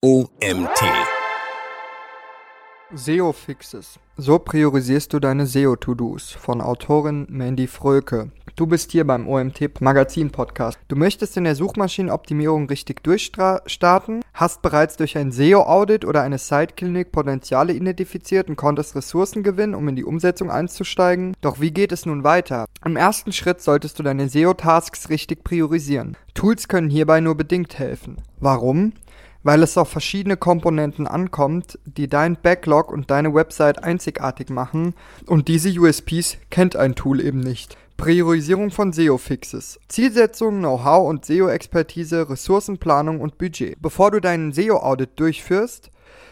OMT. SEO-Fixes. So priorisierst du deine SEO-To-Dos von Autorin Mandy Fröke. Du bist hier beim OMT Magazin Podcast. Du möchtest in der Suchmaschinenoptimierung richtig durchstarten, hast bereits durch ein SEO-Audit oder eine Site-Clinic Potenziale identifiziert und konntest Ressourcen gewinnen, um in die Umsetzung einzusteigen. Doch wie geht es nun weiter? Im ersten Schritt solltest du deine SEO-Tasks richtig priorisieren. Tools können hierbei nur bedingt helfen. Warum? Weil es auf verschiedene Komponenten ankommt, die dein Backlog und deine Website einzigartig machen und diese USPs kennt ein Tool eben nicht. Priorisierung von SEO-Fixes. Zielsetzung, Know-how und SEO-Expertise, Ressourcenplanung und Budget. Bevor du deinen SEO-Audit durchführst,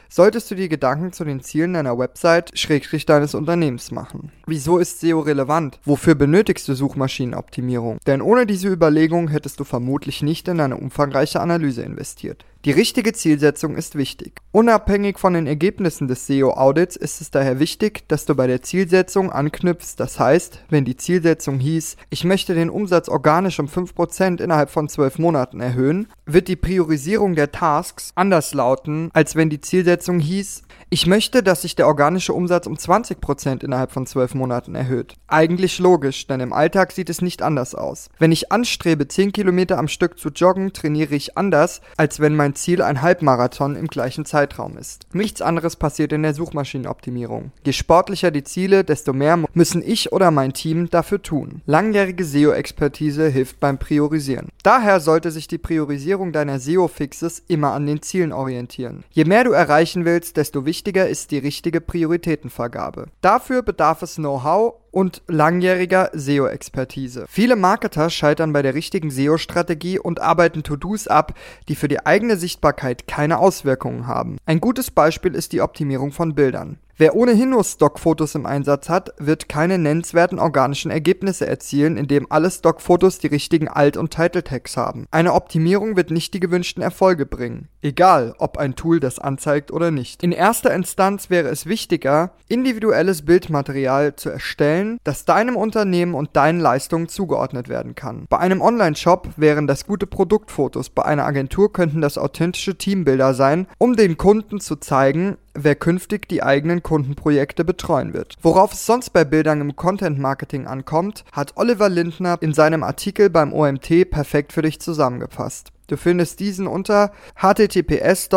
solltest du dir Gedanken zu den Zielen deiner Website schrägstrich deines Unternehmens machen. Wieso ist SEO relevant? Wofür benötigst du Suchmaschinenoptimierung? Denn ohne diese Überlegung hättest du vermutlich nicht in eine umfangreiche Analyse investiert. Die richtige Zielsetzung ist wichtig. Unabhängig von den Ergebnissen des SEO-Audits ist es daher wichtig, dass du bei der Zielsetzung anknüpfst. Das heißt, wenn die Zielsetzung hieß, ich möchte den Umsatz organisch um 5% innerhalb von 12 Monaten erhöhen, wird die Priorisierung der Tasks anders lauten, als wenn die Zielsetzung hieß, ich möchte, dass sich der organische Umsatz um 20% innerhalb von 12 Monaten erhöht. Eigentlich logisch, denn im Alltag sieht es nicht anders aus. Wenn ich anstrebe, 10 Kilometer am Stück zu joggen, trainiere ich anders, als wenn mein Ziel ein Halbmarathon im gleichen Zeitraum ist. Nichts anderes passiert in der Suchmaschinenoptimierung. Je sportlicher die Ziele, desto mehr müssen ich oder mein Team dafür tun. Langjährige SEO-Expertise hilft beim Priorisieren. Daher sollte sich die Priorisierung deiner SEO-Fixes immer an den Zielen orientieren. Je mehr du erreichen willst, desto wichtiger ist die richtige Prioritätenvergabe. Dafür bedarf es Know-how und langjähriger SEO-Expertise. Viele Marketer scheitern bei der richtigen SEO-Strategie und arbeiten To-Dos ab, die für die eigene Sichtbarkeit keine Auswirkungen haben. Ein gutes Beispiel ist die Optimierung von Bildern. Wer ohnehin nur Stockfotos im Einsatz hat, wird keine nennenswerten organischen Ergebnisse erzielen, indem alle Stockfotos die richtigen Alt- und Title-Tags haben. Eine Optimierung wird nicht die gewünschten Erfolge bringen, egal ob ein Tool das anzeigt oder nicht. In erster Instanz wäre es wichtiger, individuelles Bildmaterial zu erstellen, das deinem Unternehmen und deinen Leistungen zugeordnet werden kann. Bei einem Online-Shop wären das gute Produktfotos, bei einer Agentur könnten das authentische Teambilder sein, um den Kunden zu zeigen, wer künftig die eigenen Kundenprojekte betreuen wird. Worauf es sonst bei Bildern im Content Marketing ankommt, hat Oliver Lindner in seinem Artikel beim OMT perfekt für dich zusammengefasst. Du findest diesen unter https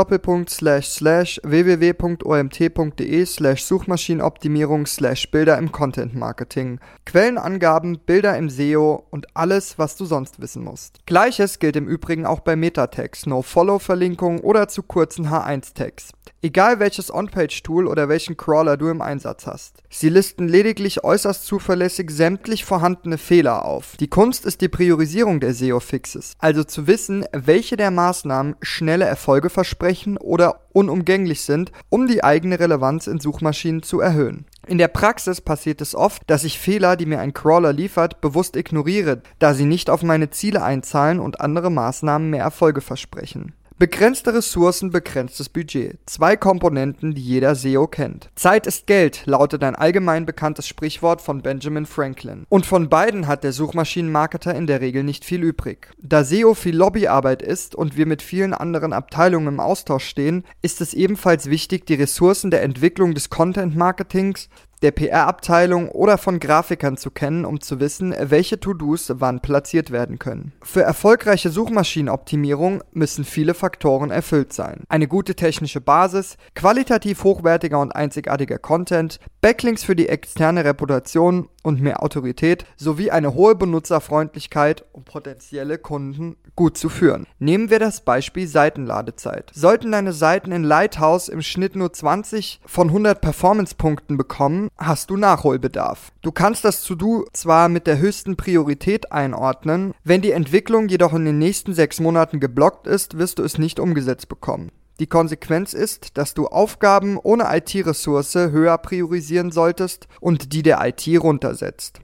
www.omt.de Suchmaschinenoptimierung Bilder im Content Marketing. Quellenangaben, Bilder im SEO und alles, was du sonst wissen musst. Gleiches gilt im Übrigen auch bei Meta-Tags, No-Follow-Verlinkungen oder zu kurzen H1-Tags. Egal welches On-Page-Tool oder welchen Crawler du im Einsatz hast. Sie listen lediglich äußerst zuverlässig sämtlich vorhandene Fehler auf. Die Kunst ist die Priorisierung der SEO-Fixes, also zu wissen, welche der Maßnahmen schnelle Erfolge versprechen oder unumgänglich sind, um die eigene Relevanz in Suchmaschinen zu erhöhen. In der Praxis passiert es oft, dass ich Fehler, die mir ein Crawler liefert, bewusst ignoriere, da sie nicht auf meine Ziele einzahlen und andere Maßnahmen mehr Erfolge versprechen. Begrenzte Ressourcen, begrenztes Budget. Zwei Komponenten, die jeder SEO kennt. Zeit ist Geld, lautet ein allgemein bekanntes Sprichwort von Benjamin Franklin. Und von beiden hat der Suchmaschinenmarketer in der Regel nicht viel übrig. Da SEO viel Lobbyarbeit ist und wir mit vielen anderen Abteilungen im Austausch stehen, ist es ebenfalls wichtig, die Ressourcen der Entwicklung des Content Marketings der PR-Abteilung oder von Grafikern zu kennen, um zu wissen, welche To-Dos wann platziert werden können. Für erfolgreiche Suchmaschinenoptimierung müssen viele Faktoren erfüllt sein. Eine gute technische Basis, qualitativ hochwertiger und einzigartiger Content, Backlinks für die externe Reputation und mehr Autorität sowie eine hohe Benutzerfreundlichkeit, um potenzielle Kunden gut zu führen. Nehmen wir das Beispiel Seitenladezeit. Sollten deine Seiten in Lighthouse im Schnitt nur 20 von 100 Performance-Punkten bekommen, hast du Nachholbedarf. Du kannst das To-Do zwar mit der höchsten Priorität einordnen, wenn die Entwicklung jedoch in den nächsten sechs Monaten geblockt ist, wirst du es nicht umgesetzt bekommen. Die Konsequenz ist, dass du Aufgaben ohne IT-Ressource höher priorisieren solltest und die der IT runtersetzt.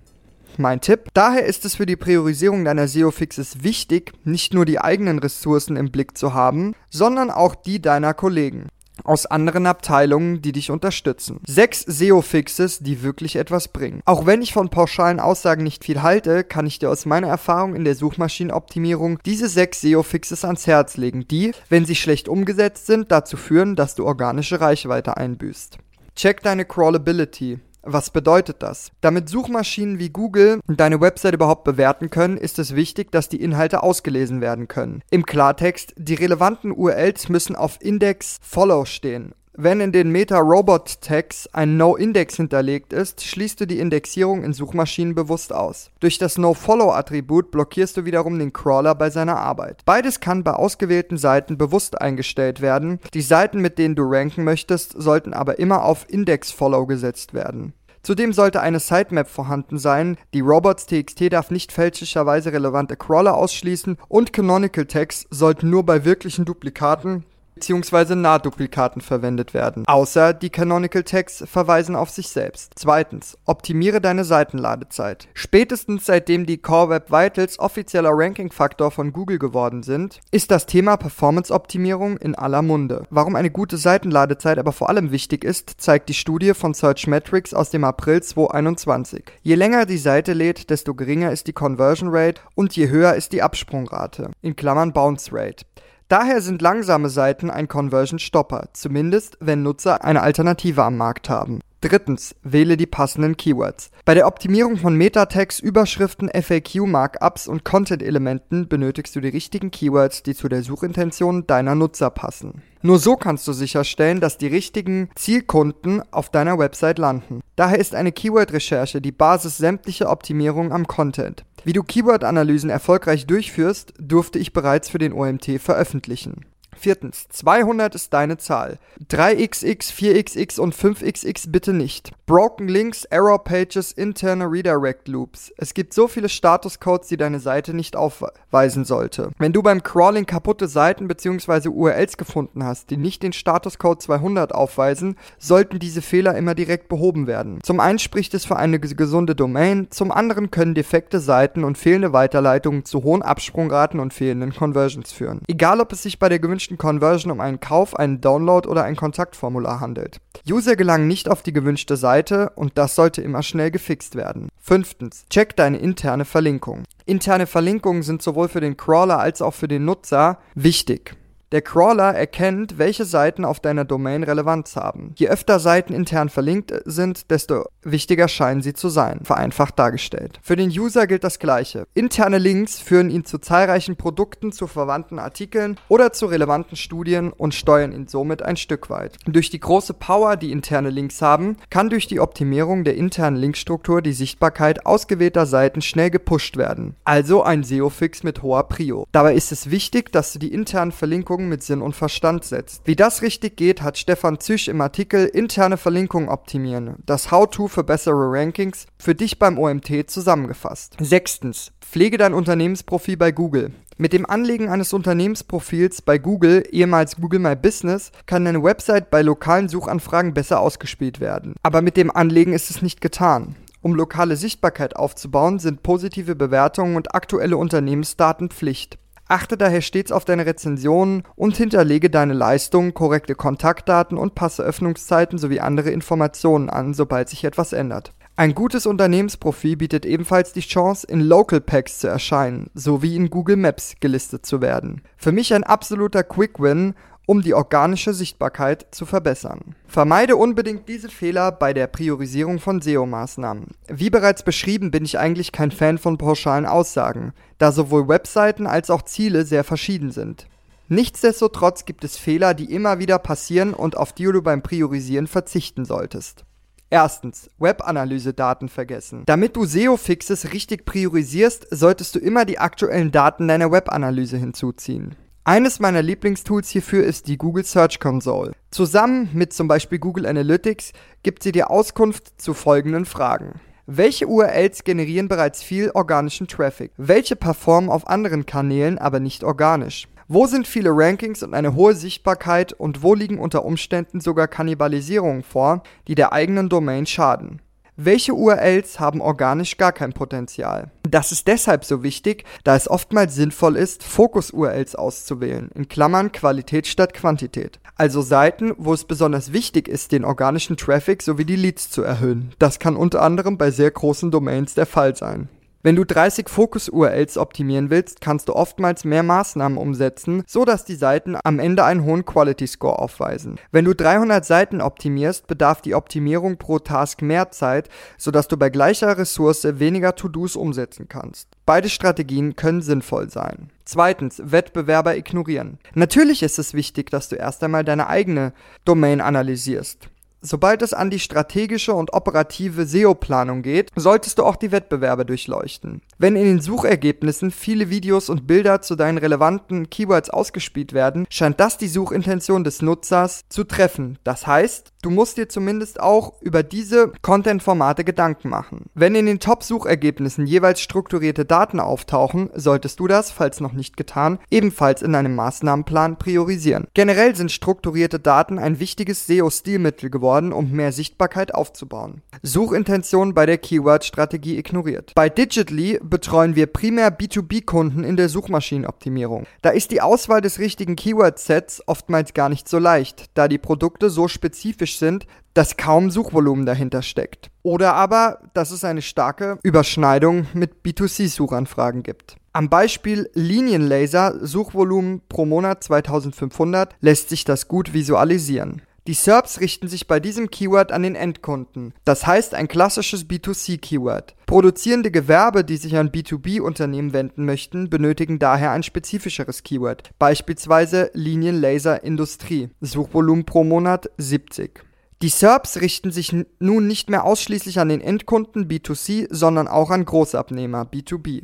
Mein Tipp. Daher ist es für die Priorisierung deiner SEO-Fixes wichtig, nicht nur die eigenen Ressourcen im Blick zu haben, sondern auch die deiner Kollegen. Aus anderen Abteilungen, die dich unterstützen. Sechs SEO-Fixes, die wirklich etwas bringen. Auch wenn ich von pauschalen Aussagen nicht viel halte, kann ich dir aus meiner Erfahrung in der Suchmaschinenoptimierung diese sechs SEO-Fixes ans Herz legen, die, wenn sie schlecht umgesetzt sind, dazu führen, dass du organische Reichweite einbüßt. Check deine Crawlability. Was bedeutet das? Damit Suchmaschinen wie Google deine Website überhaupt bewerten können, ist es wichtig, dass die Inhalte ausgelesen werden können. Im Klartext, die relevanten URLs müssen auf Index Follow stehen. Wenn in den Meta-Robot-Tags ein No-Index hinterlegt ist, schließt du die Indexierung in Suchmaschinen bewusst aus. Durch das No-Follow-Attribut blockierst du wiederum den Crawler bei seiner Arbeit. Beides kann bei ausgewählten Seiten bewusst eingestellt werden. Die Seiten, mit denen du ranken möchtest, sollten aber immer auf Index-Follow gesetzt werden. Zudem sollte eine Sitemap vorhanden sein, die Robots.txt darf nicht fälschlicherweise relevante Crawler ausschließen und Canonical Tags sollten nur bei wirklichen Duplikaten bzw. Nahduplikaten verwendet werden, außer die Canonical Tags verweisen auf sich selbst. Zweitens, optimiere deine Seitenladezeit. Spätestens seitdem die Core Web Vitals offizieller Ranking-Faktor von Google geworden sind, ist das Thema Performance-Optimierung in aller Munde. Warum eine gute Seitenladezeit aber vor allem wichtig ist, zeigt die Studie von Searchmetrics aus dem April 2021. Je länger die Seite lädt, desto geringer ist die Conversion Rate und je höher ist die Absprungrate, in Klammern Bounce Rate. Daher sind langsame Seiten ein Conversion-Stopper, zumindest wenn Nutzer eine Alternative am Markt haben. Drittens, wähle die passenden Keywords. Bei der Optimierung von Meta-Tags, Überschriften, FAQ-Markups und Content-Elementen benötigst du die richtigen Keywords, die zu der Suchintention deiner Nutzer passen. Nur so kannst du sicherstellen, dass die richtigen Zielkunden auf deiner Website landen. Daher ist eine Keyword-Recherche die Basis sämtlicher Optimierungen am Content. Wie du Keyword-Analysen erfolgreich durchführst, durfte ich bereits für den OMT veröffentlichen. Viertens, 200 ist deine Zahl. 3xx, 4xx und 5xx bitte nicht. Broken Links, Error Pages, interne Redirect Loops. Es gibt so viele Statuscodes, die deine Seite nicht aufweisen sollte. Wenn du beim Crawling kaputte Seiten bzw. URLs gefunden hast, die nicht den Statuscode 200 aufweisen, sollten diese Fehler immer direkt behoben werden. Zum einen spricht es für eine gesunde Domain, zum anderen können defekte Seiten und fehlende Weiterleitungen zu hohen Absprungraten und fehlenden Conversions führen. Egal ob es sich bei der gewünschten gewünschten Conversion um einen Kauf, einen Download oder ein Kontaktformular handelt. User gelangen nicht auf die gewünschte Seite und das sollte immer schnell gefixt werden. Fünftens, check deine interne Verlinkung. Interne Verlinkungen sind sowohl für den Crawler als auch für den Nutzer wichtig. Der Crawler erkennt, welche Seiten auf deiner Domain Relevanz haben. Je öfter Seiten intern verlinkt sind, desto wichtiger scheinen sie zu sein, vereinfacht dargestellt. Für den User gilt das gleiche. Interne Links führen ihn zu zahlreichen Produkten, zu verwandten Artikeln oder zu relevanten Studien und steuern ihn somit ein Stück weit. Durch die große Power, die interne Links haben, kann durch die Optimierung der internen Linkstruktur die Sichtbarkeit ausgewählter Seiten schnell gepusht werden. Also ein SEO-Fix mit hoher Prio. Dabei ist es wichtig, dass du die internen Verlinkungen Verlinkungen mit Sinn und Verstand setzt. Wie das richtig geht, hat Stefan Züch im Artikel Interne Verlinkungen optimieren, das How-To für bessere Rankings, für dich beim OMT zusammengefasst. Sechstens. Pflege dein Unternehmensprofil bei Google. Mit dem Anlegen eines Unternehmensprofils bei Google, ehemals Google My Business, kann deine Website bei lokalen Suchanfragen besser ausgespielt werden. Aber mit dem Anlegen ist es nicht getan. Um lokale Sichtbarkeit aufzubauen, sind positive Bewertungen und aktuelle Unternehmensdaten Pflicht. Achte daher stets auf deine Rezensionen und hinterlege deine Leistungen, korrekte Kontaktdaten und passe Öffnungszeiten sowie andere Informationen an, sobald sich etwas ändert. Ein gutes Unternehmensprofil bietet ebenfalls die Chance, in Local Packs zu erscheinen, sowie in Google Maps gelistet zu werden. Für mich ein absoluter Quick Win um die organische Sichtbarkeit zu verbessern. Vermeide unbedingt diese Fehler bei der Priorisierung von SEO-Maßnahmen. Wie bereits beschrieben, bin ich eigentlich kein Fan von pauschalen Aussagen, da sowohl Webseiten als auch Ziele sehr verschieden sind. Nichtsdestotrotz gibt es Fehler, die immer wieder passieren und auf die du beim Priorisieren verzichten solltest. Erstens, Web-Analyse-Daten vergessen. Damit du SEO-Fixes richtig priorisierst, solltest du immer die aktuellen Daten deiner Web-Analyse hinzuziehen. Eines meiner Lieblingstools hierfür ist die Google Search Console. Zusammen mit zum Beispiel Google Analytics gibt sie dir Auskunft zu folgenden Fragen. Welche URLs generieren bereits viel organischen Traffic? Welche performen auf anderen Kanälen aber nicht organisch? Wo sind viele Rankings und eine hohe Sichtbarkeit und wo liegen unter Umständen sogar Kannibalisierungen vor, die der eigenen Domain schaden? Welche URLs haben organisch gar kein Potenzial? Das ist deshalb so wichtig, da es oftmals sinnvoll ist, Fokus-URLs auszuwählen, in Klammern Qualität statt Quantität. Also Seiten, wo es besonders wichtig ist, den organischen Traffic sowie die Leads zu erhöhen. Das kann unter anderem bei sehr großen Domains der Fall sein. Wenn du 30 Fokus-URLs optimieren willst, kannst du oftmals mehr Maßnahmen umsetzen, so dass die Seiten am Ende einen hohen Quality Score aufweisen. Wenn du 300 Seiten optimierst, bedarf die Optimierung pro Task mehr Zeit, sodass du bei gleicher Ressource weniger To-Dos umsetzen kannst. Beide Strategien können sinnvoll sein. Zweitens, Wettbewerber ignorieren. Natürlich ist es wichtig, dass du erst einmal deine eigene Domain analysierst. Sobald es an die strategische und operative SEO-Planung geht, solltest du auch die Wettbewerbe durchleuchten. Wenn in den Suchergebnissen viele Videos und Bilder zu deinen relevanten Keywords ausgespielt werden, scheint das die Suchintention des Nutzers zu treffen. Das heißt, du musst dir zumindest auch über diese Content-Formate Gedanken machen. Wenn in den Top-Suchergebnissen jeweils strukturierte Daten auftauchen, solltest du das, falls noch nicht getan, ebenfalls in deinem Maßnahmenplan priorisieren. Generell sind strukturierte Daten ein wichtiges SEO-Stilmittel geworden worden, um mehr Sichtbarkeit aufzubauen. Suchintention bei der Keyword-Strategie ignoriert. Bei Digitally betreuen wir primär B2B-Kunden in der Suchmaschinenoptimierung. Da ist die Auswahl des richtigen Keyword-Sets oftmals gar nicht so leicht, da die Produkte so spezifisch sind, dass kaum Suchvolumen dahinter steckt. Oder aber, dass es eine starke Überschneidung mit B2C-Suchanfragen gibt. Am Beispiel Linienlaser Suchvolumen pro Monat 2500 lässt sich das gut visualisieren. Die SERPs richten sich bei diesem Keyword an den Endkunden, das heißt ein klassisches B2C-Keyword. Produzierende Gewerbe, die sich an B2B-Unternehmen wenden möchten, benötigen daher ein spezifischeres Keyword, beispielsweise Linienlaser Industrie, Suchvolumen pro Monat 70. Die SERPs richten sich nun nicht mehr ausschließlich an den Endkunden B2C, sondern auch an Großabnehmer B2B.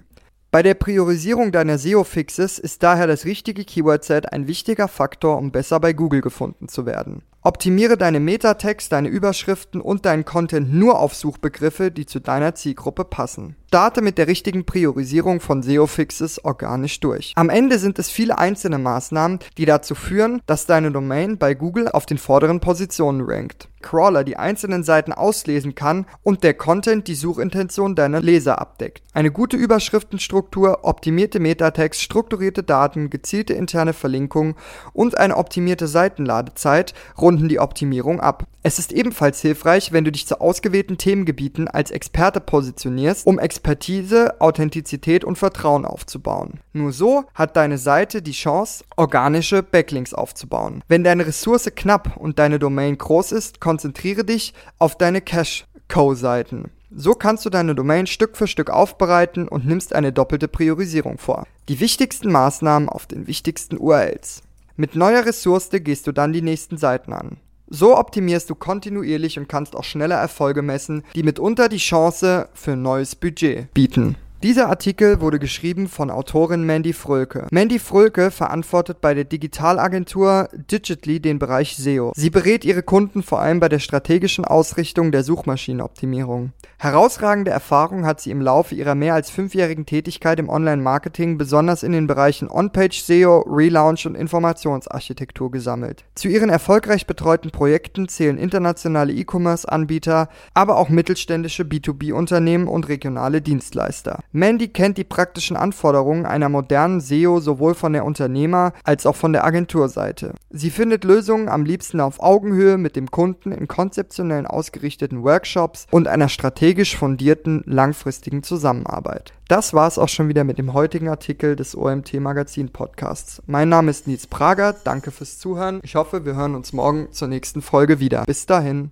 Bei der Priorisierung deiner SEO-Fixes ist daher das richtige Keyword-Set ein wichtiger Faktor, um besser bei Google gefunden zu werden. Optimiere deine Metatext, deine Überschriften und deinen Content nur auf Suchbegriffe, die zu deiner Zielgruppe passen. Starte mit der richtigen Priorisierung von SEO-Fixes organisch durch. Am Ende sind es viele einzelne Maßnahmen, die dazu führen, dass deine Domain bei Google auf den vorderen Positionen rankt. Crawler die einzelnen Seiten auslesen kann und der Content die Suchintention deiner Leser abdeckt. Eine gute Überschriftenstruktur, optimierte Metatext, strukturierte Daten, gezielte interne Verlinkungen und eine optimierte Seitenladezeit runden die Optimierung ab. Es ist ebenfalls hilfreich, wenn du dich zu ausgewählten Themengebieten als Experte positionierst, um Expertise, Authentizität und Vertrauen aufzubauen. Nur so hat deine Seite die Chance, organische Backlinks aufzubauen. Wenn deine Ressource knapp und deine Domain groß ist, konzentriere dich auf deine Cache-Co-Seiten. So kannst du deine Domain Stück für Stück aufbereiten und nimmst eine doppelte Priorisierung vor. Die wichtigsten Maßnahmen auf den wichtigsten URLs. Mit neuer Ressource gehst du dann die nächsten Seiten an. So optimierst du kontinuierlich und kannst auch schneller Erfolge messen, die mitunter die Chance für ein neues Budget bieten. Dieser Artikel wurde geschrieben von Autorin Mandy Frölke. Mandy Frölke verantwortet bei der Digitalagentur Digitally den Bereich SEO. Sie berät ihre Kunden vor allem bei der strategischen Ausrichtung der Suchmaschinenoptimierung. Herausragende Erfahrung hat sie im Laufe ihrer mehr als fünfjährigen Tätigkeit im Online-Marketing besonders in den Bereichen On-Page SEO, Relaunch und Informationsarchitektur gesammelt. Zu ihren erfolgreich betreuten Projekten zählen internationale E-Commerce-Anbieter, aber auch mittelständische B2B-Unternehmen und regionale Dienstleister. Mandy kennt die praktischen Anforderungen einer modernen SEO sowohl von der Unternehmer- als auch von der Agenturseite. Sie findet Lösungen am liebsten auf Augenhöhe mit dem Kunden in konzeptionellen ausgerichteten Workshops und einer strategisch fundierten langfristigen Zusammenarbeit. Das war es auch schon wieder mit dem heutigen Artikel des OMT Magazin Podcasts. Mein Name ist Nils Prager, danke fürs Zuhören. Ich hoffe, wir hören uns morgen zur nächsten Folge wieder. Bis dahin.